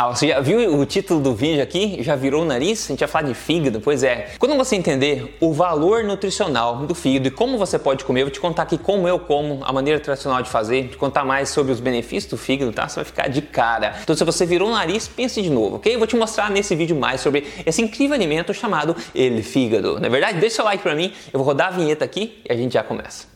Ah, você já viu o título do vídeo aqui? Já virou o nariz? A gente vai falar de fígado? Pois é. Quando você entender o valor nutricional do fígado e como você pode comer, eu vou te contar aqui como eu como, a maneira tradicional de fazer, te contar mais sobre os benefícios do fígado, tá? Você vai ficar de cara. Então, se você virou o nariz, pense de novo, ok? Eu vou te mostrar nesse vídeo mais sobre esse incrível alimento chamado ele fígado. Na é verdade, deixa o like pra mim, eu vou rodar a vinheta aqui e a gente já começa.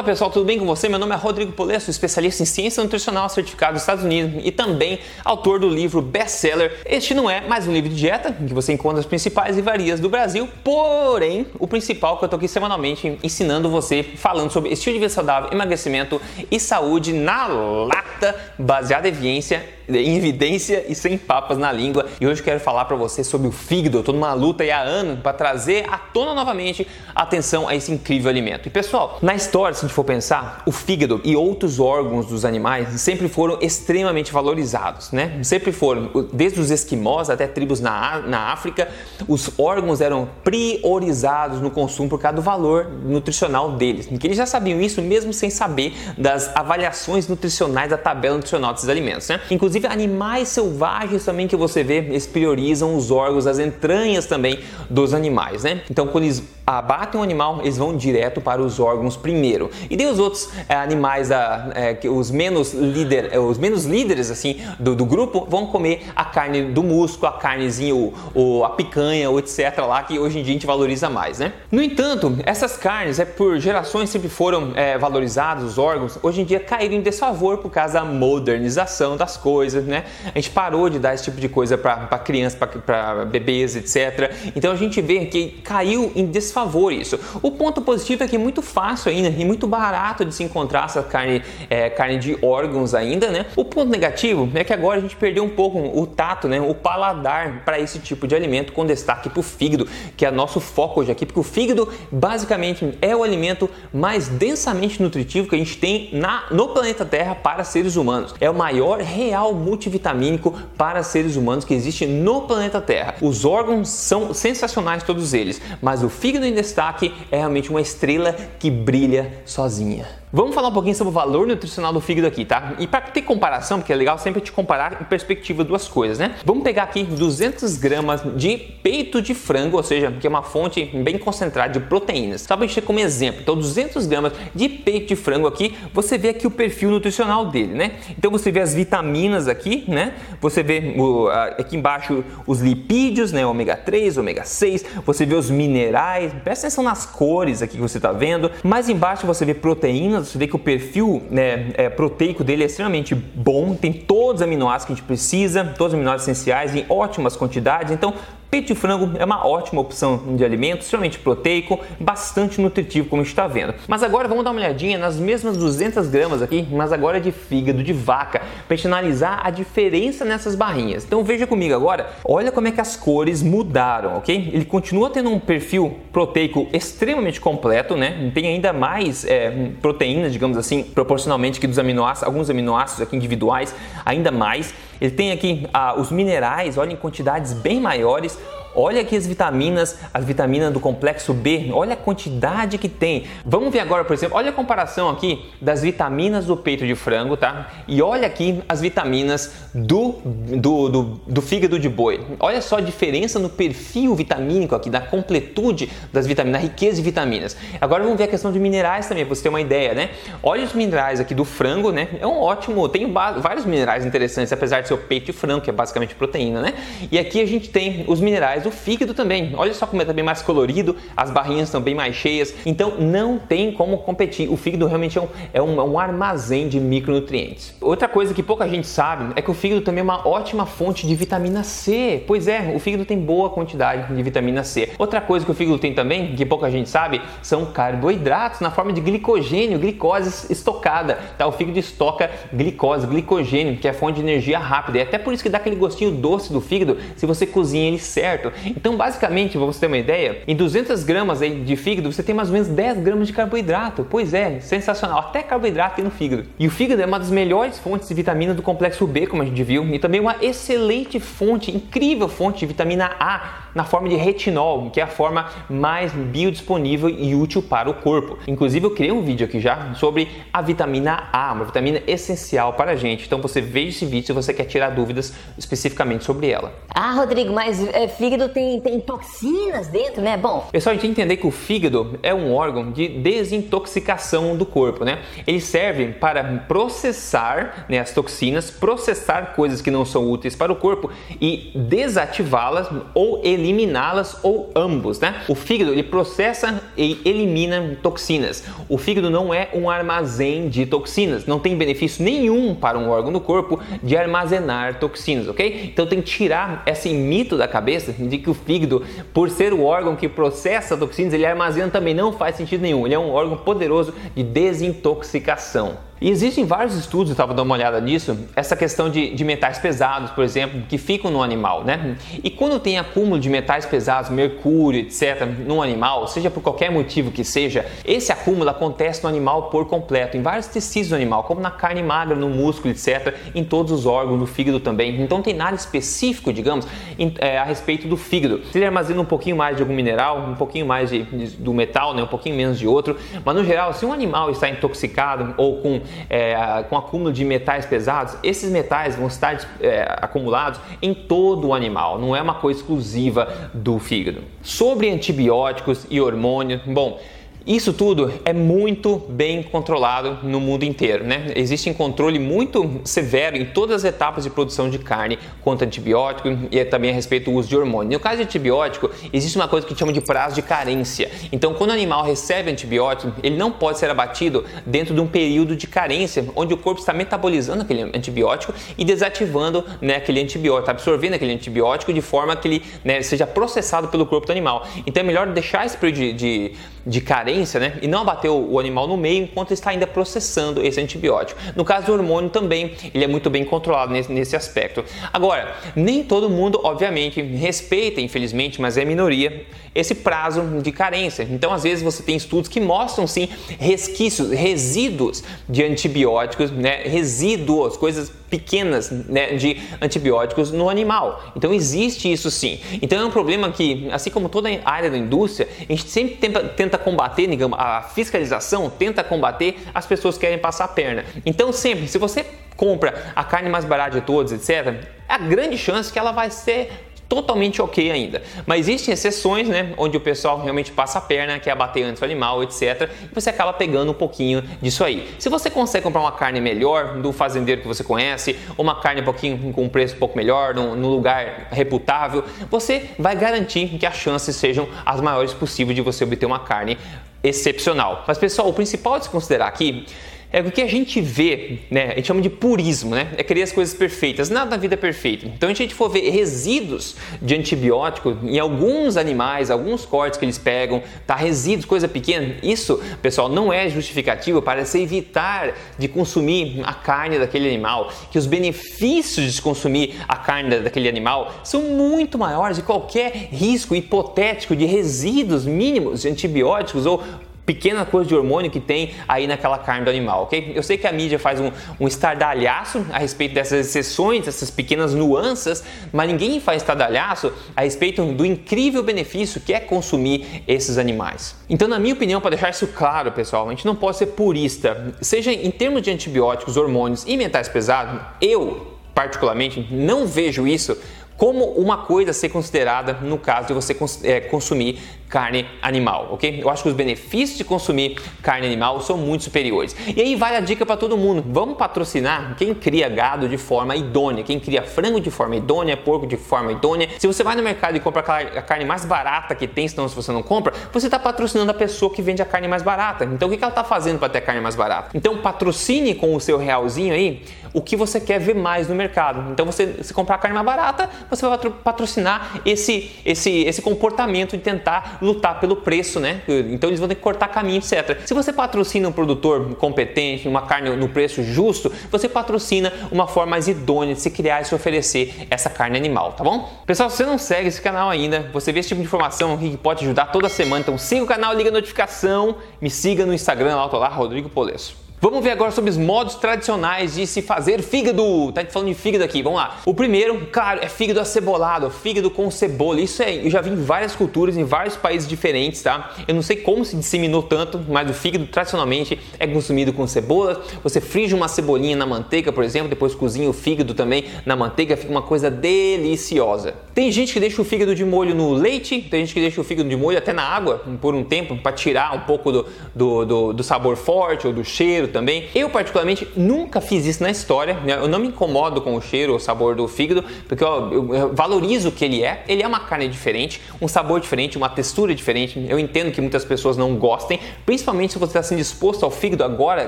Fala pessoal, tudo bem com você? Meu nome é Rodrigo Polesso, especialista em ciência nutricional certificado dos Estados Unidos e também autor do livro best-seller. Este não é mais um livro de dieta, em que você encontra as principais livrarias do Brasil, porém, o principal que eu tô aqui semanalmente ensinando você, falando sobre estilo de vida saudável, emagrecimento e saúde na lata, baseada em evidência em evidência e sem papas na língua. E hoje quero falar para você sobre o fígado. Eu tô numa luta há anos para trazer à tona novamente atenção a esse incrível alimento. E pessoal, na história, se a gente for pensar, o fígado e outros órgãos dos animais sempre foram extremamente valorizados, né? Sempre foram, desde os esquimós até tribos na, na África, os órgãos eram priorizados no consumo por causa do valor nutricional deles. Eles já sabiam isso mesmo sem saber das avaliações nutricionais da tabela nutricional desses alimentos, né? Inclusive Inclusive animais selvagens também que você vê, eles priorizam os órgãos, as entranhas também dos animais, né? Então quando eles abatem um animal, eles vão direto para os órgãos primeiro. E daí os outros é, animais, é, os, menos líder, é, os menos líderes assim do, do, grupo, vão comer a carne do músculo, a carnezinha, o, o, a picanha, ou etc. lá, que hoje em dia a gente valoriza mais, né? No entanto, essas carnes, é por gerações sempre foram é, valorizados os órgãos, hoje em dia caíram em desfavor por causa da modernização das coisas, né? A gente parou de dar esse tipo de coisa para crianças, para bebês, etc. Então a gente vê que caiu em desfavor favor isso. O ponto positivo é que é muito fácil ainda e muito barato de se encontrar essa carne, é, carne de órgãos ainda, né? O ponto negativo é que agora a gente perdeu um pouco o tato, né? O paladar para esse tipo de alimento com destaque para o fígado, que é nosso foco hoje aqui, porque o fígado basicamente é o alimento mais densamente nutritivo que a gente tem na, no planeta Terra para seres humanos. É o maior real multivitamínico para seres humanos que existe no planeta Terra. Os órgãos são sensacionais todos eles, mas o fígado em destaque é realmente uma estrela que brilha sozinha. Vamos falar um pouquinho sobre o valor nutricional do fígado aqui, tá? E para ter comparação, porque é legal sempre te comparar em perspectiva duas coisas, né? Vamos pegar aqui 200 gramas de peito de frango, ou seja, que é uma fonte bem concentrada de proteínas. Só para gente ter como exemplo. Então, 200 gramas de peito de frango aqui, você vê aqui o perfil nutricional dele, né? Então, você vê as vitaminas aqui, né? Você vê o, aqui embaixo os lipídios, né? Ômega 3, ômega 6. Você vê os minerais. Presta atenção nas cores aqui que você está vendo. Mais embaixo você vê proteínas você vê que o perfil né, é, proteico dele é extremamente bom, tem todos os aminoácidos que a gente precisa, todos os aminoácidos essenciais em ótimas quantidades. Então, Peito de frango é uma ótima opção de alimento, extremamente proteico, bastante nutritivo, como está vendo. Mas agora vamos dar uma olhadinha nas mesmas 200 gramas aqui, mas agora de fígado de vaca, para gente analisar a diferença nessas barrinhas. Então veja comigo agora, olha como é que as cores mudaram, ok? Ele continua tendo um perfil proteico extremamente completo, né? Tem ainda mais é, proteínas, digamos assim, proporcionalmente que dos aminoácidos, alguns aminoácidos aqui individuais, ainda mais. Ele tem aqui ah, os minerais, olha, em quantidades bem maiores. Olha aqui as vitaminas, as vitaminas do complexo B, olha a quantidade que tem. Vamos ver agora, por exemplo, olha a comparação aqui das vitaminas do peito de frango, tá? E olha aqui as vitaminas do, do, do, do fígado de boi. Olha só a diferença no perfil vitamínico aqui, da completude das vitaminas, da riqueza de vitaminas. Agora vamos ver a questão de minerais também, para você ter uma ideia, né? Olha os minerais aqui do frango, né? É um ótimo, tem vários minerais interessantes, apesar de ser o peito de frango, que é basicamente proteína, né? E aqui a gente tem os minerais o fígado também. Olha só como é bem mais colorido, as barrinhas estão bem mais cheias, então não tem como competir. O fígado realmente é um, é um, é um armazém de micronutrientes. Outra coisa que pouca gente sabe é que o fígado também é uma ótima fonte de vitamina C. Pois é, o fígado tem boa quantidade de vitamina C. Outra coisa que o fígado tem também, que pouca gente sabe, são carboidratos na forma de glicogênio, glicose estocada. Tá? O fígado estoca glicose, glicogênio, que é fonte de energia rápida. E até por isso que dá aquele gostinho doce do fígado se você cozinha ele certo. Então, basicamente, para você ter uma ideia, em 200 gramas de fígado você tem mais ou menos 10 gramas de carboidrato. Pois é, sensacional. Até carboidrato tem no fígado. E o fígado é uma das melhores fontes de vitamina do complexo B, como a gente viu, e também uma excelente fonte, incrível fonte de vitamina A na forma de retinol, que é a forma mais biodisponível e útil para o corpo. Inclusive, eu criei um vídeo aqui já sobre a vitamina A, uma vitamina essencial para a gente. Então, você veja esse vídeo se você quer tirar dúvidas especificamente sobre ela. Ah, Rodrigo, mas é, fígado tem, tem toxinas dentro, né? Bom. Pessoal, a gente tem que entender que o fígado é um órgão de desintoxicação do corpo, né? Ele serve para processar né, as toxinas, processar coisas que não são úteis para o corpo e desativá-las ou eliminá-las ou ambos, né? O fígado ele processa e elimina toxinas. O fígado não é um armazém de toxinas, não tem benefício nenhum para um órgão do corpo de armazenar toxinas, ok? Então tem que tirar esse mito da cabeça de que o fígado, por ser o órgão que processa toxinas, ele armazena também não faz sentido nenhum. Ele é um órgão poderoso de desintoxicação. E existem vários estudos, eu estava dando uma olhada nisso, essa questão de, de, metais pesados, por exemplo, que ficam no animal, né? E quando tem acúmulo de metais pesados, mercúrio, etc., no animal, seja por qualquer motivo que seja, esse acúmulo acontece no animal por completo, em vários tecidos do animal, como na carne magra, no músculo, etc., em todos os órgãos, no fígado também. Então tem nada específico, digamos, em, é, a respeito do fígado. Se ele armazena um pouquinho mais de algum mineral, um pouquinho mais de, de, do metal, né? um pouquinho menos de outro, mas no geral, se um animal está intoxicado ou com é, com acúmulo de metais pesados, esses metais vão estar é, acumulados em todo o animal, não é uma coisa exclusiva do fígado. Sobre antibióticos e hormônios, bom, isso tudo é muito bem controlado no mundo inteiro, né? Existe um controle muito severo em todas as etapas de produção de carne quanto antibiótico e também a respeito do uso de hormônio. No caso de antibiótico, existe uma coisa que chama de prazo de carência. Então, quando o animal recebe antibiótico, ele não pode ser abatido dentro de um período de carência, onde o corpo está metabolizando aquele antibiótico e desativando né, aquele antibiótico, está absorvendo aquele antibiótico de forma que ele né, seja processado pelo corpo do animal. Então, é melhor deixar esse período de, de, de carência né? E não abater o, animal no meio enquanto está ainda processando esse antibiótico. No caso do hormônio também, ele é muito bem controlado nesse, nesse aspecto. Agora, nem todo mundo, obviamente, respeita, infelizmente, mas é minoria, esse prazo de carência. Então, às vezes, você tem estudos que mostram sim resquícios, resíduos de antibióticos, né? resíduos, coisas pequenas né, de antibióticos no animal. Então existe isso sim. Então é um problema que, assim como toda a área da indústria, a gente sempre tenta, tenta combater, digamos, a fiscalização tenta combater as pessoas que querem passar a perna. Então sempre, se você compra a carne mais barata de todos, etc., a grande chance que ela vai ser totalmente ok ainda. Mas existem exceções, né, onde o pessoal realmente passa a perna, quer abater antes o animal, etc. E você acaba pegando um pouquinho disso aí. Se você consegue comprar uma carne melhor do fazendeiro que você conhece, ou uma carne um pouquinho com um preço um pouco melhor, num, num lugar reputável, você vai garantir que as chances sejam as maiores possíveis de você obter uma carne excepcional. Mas pessoal, o principal a se considerar aqui é o que a gente vê, né? A gente chama de purismo, né? É querer as coisas perfeitas. Nada na vida é perfeito. Então, a gente for ver resíduos de antibiótico em alguns animais, alguns cortes que eles pegam, tá? Resíduos, coisa pequena. Isso, pessoal, não é justificativo para se evitar de consumir a carne daquele animal. Que os benefícios de consumir a carne daquele animal são muito maiores de qualquer risco hipotético de resíduos mínimos de antibióticos ou pequena coisa de hormônio que tem aí naquela carne do animal, ok? Eu sei que a mídia faz um, um estardalhaço a respeito dessas exceções, essas pequenas nuances, mas ninguém faz estardalhaço a respeito do incrível benefício que é consumir esses animais. Então, na minha opinião, para deixar isso claro, pessoal, a gente não pode ser purista, seja em termos de antibióticos, hormônios e metais pesados, eu particularmente não vejo isso como uma coisa a ser considerada no caso de você é, consumir carne animal, ok? Eu acho que os benefícios de consumir carne animal são muito superiores. E aí vale a dica para todo mundo: vamos patrocinar quem cria gado de forma idônea, quem cria frango de forma idônea, porco de forma idônea. Se você vai no mercado e compra a carne mais barata que tem, senão se você não compra, você está patrocinando a pessoa que vende a carne mais barata. Então o que ela está fazendo para ter a carne mais barata? Então patrocine com o seu realzinho aí o que você quer ver mais no mercado. Então você se comprar carne mais barata, você vai patrocinar esse, esse, esse comportamento de tentar lutar pelo preço, né? Então eles vão ter que cortar caminho, etc. Se você patrocina um produtor competente, uma carne no preço justo, você patrocina uma forma mais idônea de se criar e se oferecer essa carne animal, tá bom? Pessoal, se você não segue esse canal ainda, você vê esse tipo de informação que pode ajudar toda semana, então siga o canal, liga a notificação, me siga no Instagram, lá, lá, Rodrigo Polesso. Vamos ver agora sobre os modos tradicionais de se fazer fígado. Tá falando de fígado aqui, vamos lá. O primeiro, claro, é fígado acebolado, fígado com cebola. Isso é, eu já vi em várias culturas, em vários países diferentes, tá? Eu não sei como se disseminou tanto, mas o fígado tradicionalmente é consumido com cebola. Você frige uma cebolinha na manteiga, por exemplo, depois cozinha o fígado também na manteiga, fica uma coisa deliciosa. Tem gente que deixa o fígado de molho no leite, tem gente que deixa o fígado de molho até na água por um tempo para tirar um pouco do, do, do, do sabor forte ou do cheiro também. Eu, particularmente, nunca fiz isso na história. Né? Eu não me incomodo com o cheiro ou sabor do fígado, porque eu, eu valorizo o que ele é. Ele é uma carne diferente, um sabor diferente, uma textura diferente. Eu entendo que muitas pessoas não gostem, principalmente se você está sendo exposto ao fígado agora,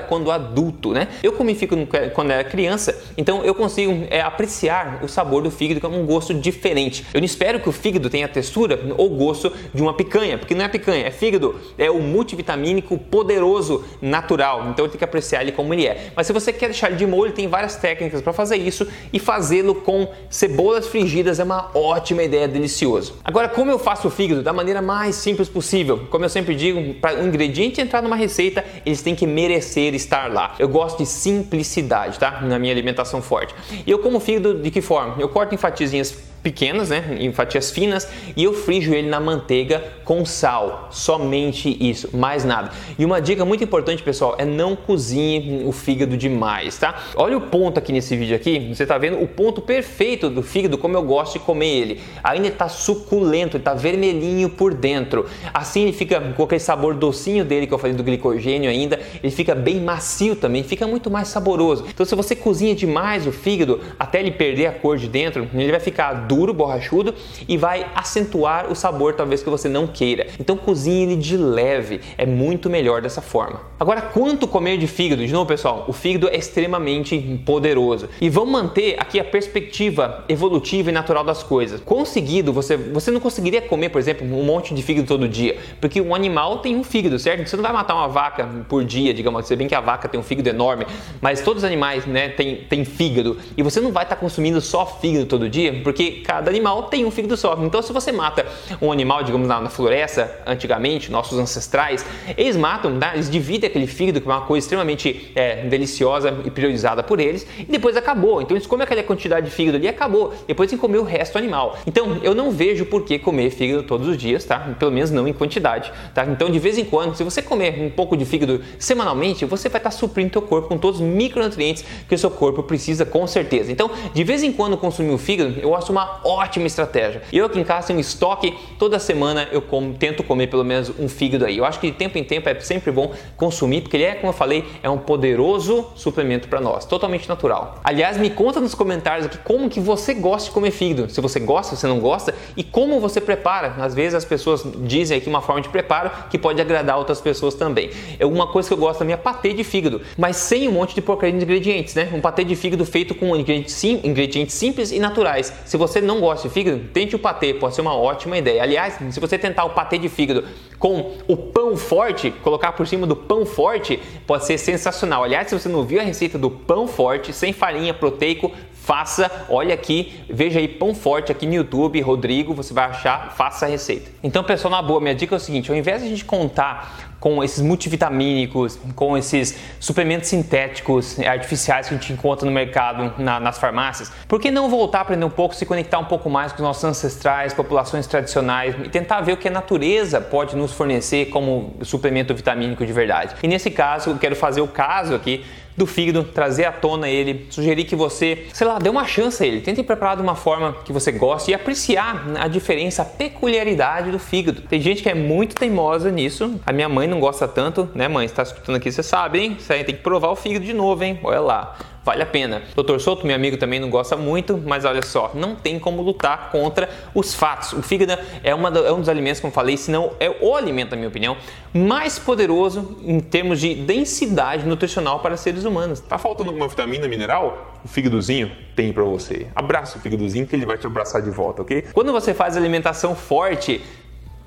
quando adulto, né? Eu comi fígado quando era criança, então eu consigo é, apreciar o sabor do fígado com um gosto diferente. Eu não espero que o fígado tenha a textura ou gosto de uma picanha, porque não é picanha, é fígado, é o multivitamínico poderoso natural. Então tenho que apreciar ele como ele é. Mas se você quer deixar ele de molho, tem várias técnicas para fazer isso e fazê-lo com cebolas frigidas é uma ótima ideia, delicioso. Agora, como eu faço o fígado da maneira mais simples possível? Como eu sempre digo, para um ingrediente entrar numa receita, eles têm que merecer estar lá. Eu gosto de simplicidade, tá? Na minha alimentação forte. E eu como fígado de que forma? Eu corto em fatiazinhas pequenas, né, em fatias finas, e eu frijo ele na manteiga com sal, somente isso, mais nada. E uma dica muito importante, pessoal, é não cozinhe o fígado demais, tá? Olha o ponto aqui nesse vídeo aqui, você tá vendo o ponto perfeito do fígado, como eu gosto de comer ele. Ainda está suculento, ele tá vermelhinho por dentro. Assim ele fica com aquele sabor docinho dele que eu falei do glicogênio ainda, ele fica bem macio também, fica muito mais saboroso. Então se você cozinha demais o fígado até ele perder a cor de dentro, ele vai ficar duro, borrachudo e vai acentuar o sabor talvez que você não queira. Então cozinhe ele de leve, é muito melhor dessa forma. Agora, quanto comer de fígado? De novo, pessoal, o fígado é extremamente poderoso. E vamos manter aqui a perspectiva evolutiva e natural das coisas. Conseguido, você, você não conseguiria comer, por exemplo, um monte de fígado todo dia, porque um animal tem um fígado, certo? Você não vai matar uma vaca por dia, digamos, você bem que a vaca tem um fígado enorme, mas todos os animais, né, tem, tem fígado. E você não vai estar consumindo só fígado todo dia, porque cada animal tem um fígado só. Então, se você mata um animal, digamos, na, na floresta, antigamente, nossos ancestrais, eles matam, né? eles dividem aquele fígado, que é uma coisa extremamente é, deliciosa e priorizada por eles, e depois acabou. Então, eles comem aquela quantidade de fígado ali e acabou. Depois tem que comer o resto do animal. Então, eu não vejo por que comer fígado todos os dias, tá? Pelo menos não em quantidade, tá? Então, de vez em quando, se você comer um pouco de fígado semanalmente, você vai estar suprindo seu corpo com todos os micronutrientes que o seu corpo precisa, com certeza. Então, de vez em quando consumir o fígado, eu acho uma ótima estratégia. Eu aqui em casa tenho um estoque, toda semana eu como, tento comer pelo menos um fígado aí. Eu acho que de tempo em tempo é sempre bom consumir, porque ele é, como eu falei, é um poderoso suplemento para nós, totalmente natural. Aliás, me conta nos comentários aqui como que você gosta de comer fígado, se você gosta, se você não gosta e como você prepara. Às vezes as pessoas dizem aqui uma forma de preparo que pode agradar outras pessoas também. É uma coisa que eu gosto também é patê de fígado, mas sem um monte de porcaria de ingredientes, né? Um patê de fígado feito com ingredientes, sim, ingredientes simples e naturais. Se você não gosta de fígado, tente o patê, pode ser uma ótima ideia. Aliás, se você tentar o patê de fígado com o pão forte, colocar por cima do pão forte, pode ser sensacional. Aliás, se você não viu a receita do pão forte, sem farinha proteico, faça, olha aqui, veja aí pão forte aqui no YouTube, Rodrigo, você vai achar, faça a receita. Então, pessoal, na boa, minha dica é o seguinte, ao invés de a gente contar com esses multivitamínicos, com esses suplementos sintéticos, eh, artificiais que a gente encontra no mercado, na, nas farmácias, por que não voltar a aprender um pouco, se conectar um pouco mais com os nossos ancestrais, populações tradicionais e tentar ver o que a natureza pode nos fornecer como suplemento vitamínico de verdade? E nesse caso, eu quero fazer o caso aqui do fígado, trazer à tona ele, sugerir que você, sei lá, dê uma chance a ele, tente preparar de uma forma que você goste e apreciar a diferença, a peculiaridade do fígado. Tem gente que é muito teimosa nisso, a minha mãe não gosta tanto, né mãe, você tá escutando aqui, você sabe, hein? Você tem que provar o fígado de novo, hein? Olha lá vale a pena. Doutor Souto, meu amigo, também não gosta muito, mas olha só, não tem como lutar contra os fatos. O fígado é, uma, é um dos alimentos, como falei, se não é o alimento, na minha opinião, mais poderoso em termos de densidade nutricional para seres humanos. Tá faltando alguma vitamina mineral? O fígadozinho tem para você. Abraça o fígadozinho que ele vai te abraçar de volta, ok? Quando você faz alimentação forte,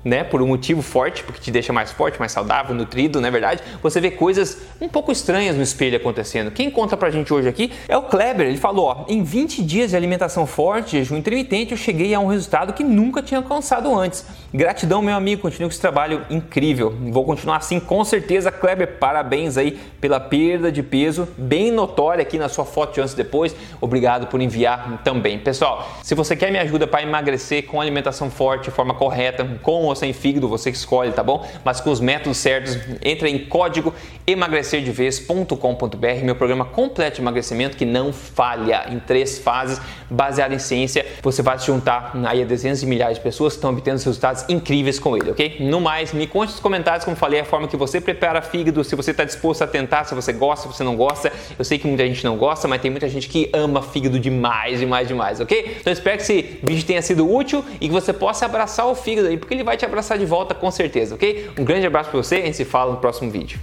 né, por um motivo forte, porque te deixa mais forte, mais saudável, nutrido, não é verdade? Você vê coisas um pouco estranhas no espelho acontecendo. Quem conta pra gente hoje aqui é o Kleber. Ele falou, ó, em 20 dias de alimentação forte, jejum intermitente, eu cheguei a um resultado que nunca tinha alcançado antes. Gratidão, meu amigo, continue com esse trabalho incrível. Vou continuar assim com certeza, Kleber. Parabéns aí pela perda de peso, bem notória aqui na sua foto de antes e depois. Obrigado por enviar também. Pessoal, se você quer me ajuda para emagrecer com alimentação forte, de forma correta, com ou sem fígado, você escolhe, tá bom? Mas com os métodos certos, entra em código emagrecerdevez.com.br, meu programa completo de emagrecimento que não falha em três fases, baseado em ciência. Você vai se juntar aí a dezenas de milhares de pessoas que estão obtendo resultados incríveis com ele, ok? No mais, me conte nos comentários, como falei, a forma que você prepara fígado, se você está disposto a tentar, se você gosta, se você não gosta. Eu sei que muita gente não gosta, mas tem muita gente que ama fígado demais, demais, demais, ok? Então espero que esse vídeo tenha sido útil e que você possa abraçar o fígado aí, porque ele vai te abraçar de volta com certeza, ok? Um grande abraço para você, a gente se fala no próximo vídeo.